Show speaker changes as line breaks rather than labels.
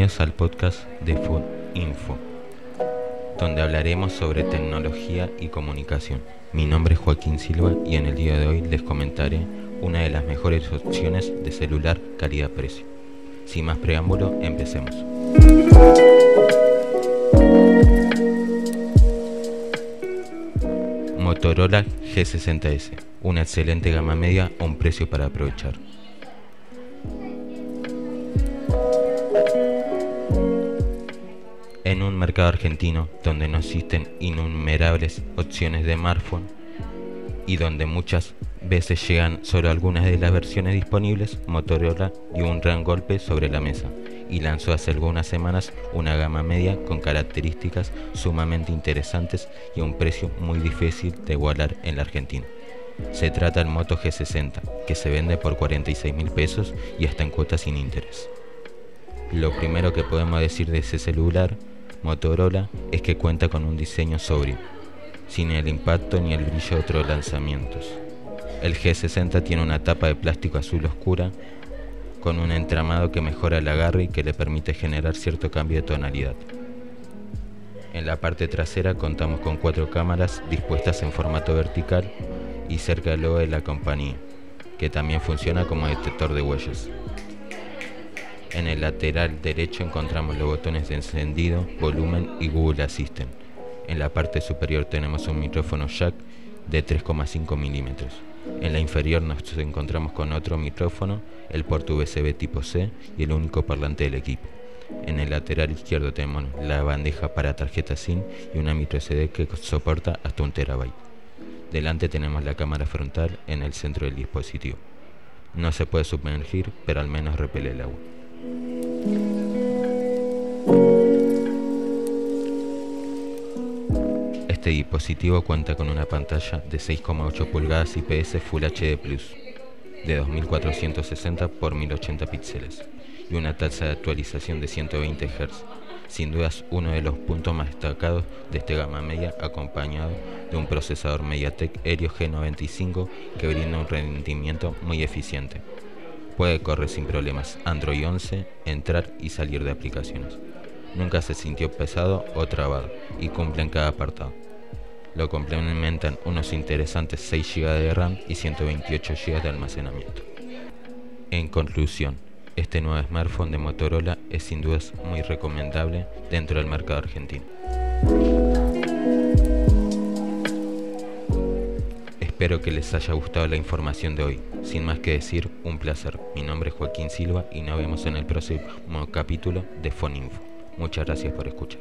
Bienvenidos al podcast de Food Info, donde hablaremos sobre tecnología y comunicación. Mi nombre es Joaquín Silva y en el día de hoy les comentaré una de las mejores opciones de celular calidad-precio. Sin más preámbulo, empecemos. Motorola G60S, una excelente gama media a un precio para aprovechar. En un mercado argentino donde no existen innumerables opciones de smartphone y donde muchas veces llegan solo algunas de las versiones disponibles, Motorola dio un gran golpe sobre la mesa y lanzó hace algunas semanas una gama media con características sumamente interesantes y a un precio muy difícil de igualar en la Argentina. Se trata del Moto G60, que se vende por 46 mil pesos y hasta en cuotas sin interés. Lo primero que podemos decir de ese celular, Motorola, es que cuenta con un diseño sobrio, sin el impacto ni el brillo de otros lanzamientos. El G60 tiene una tapa de plástico azul oscura con un entramado que mejora el agarre y que le permite generar cierto cambio de tonalidad. En la parte trasera contamos con cuatro cámaras dispuestas en formato vertical y cerca del logo de la compañía, que también funciona como detector de huellas. En el lateral derecho encontramos los botones de encendido, volumen y Google Assistant. En la parte superior tenemos un micrófono jack de 3,5 milímetros. En la inferior nos encontramos con otro micrófono, el puerto USB tipo C y el único parlante del equipo. En el lateral izquierdo tenemos la bandeja para tarjeta SIM y una micro SD que soporta hasta un terabyte. Delante tenemos la cámara frontal en el centro del dispositivo. No se puede sumergir, pero al menos repele el agua. Este dispositivo cuenta con una pantalla de 6,8 pulgadas IPS Full HD Plus de 2460 x 1080 píxeles y una tasa de actualización de 120 Hz. Sin dudas uno de los puntos más destacados de este gama media acompañado de un procesador MediaTek Helio G95 que brinda un rendimiento muy eficiente. Puede correr sin problemas Android 11, entrar y salir de aplicaciones. Nunca se sintió pesado o trabado y cumple en cada apartado. Lo complementan unos interesantes 6 GB de RAM y 128 GB de almacenamiento. En conclusión, este nuevo smartphone de Motorola es sin dudas muy recomendable dentro del mercado argentino. Espero que les haya gustado la información de hoy. Sin más que decir, un placer. Mi nombre es Joaquín Silva y nos vemos en el próximo capítulo de Foninfo. Muchas gracias por escuchar.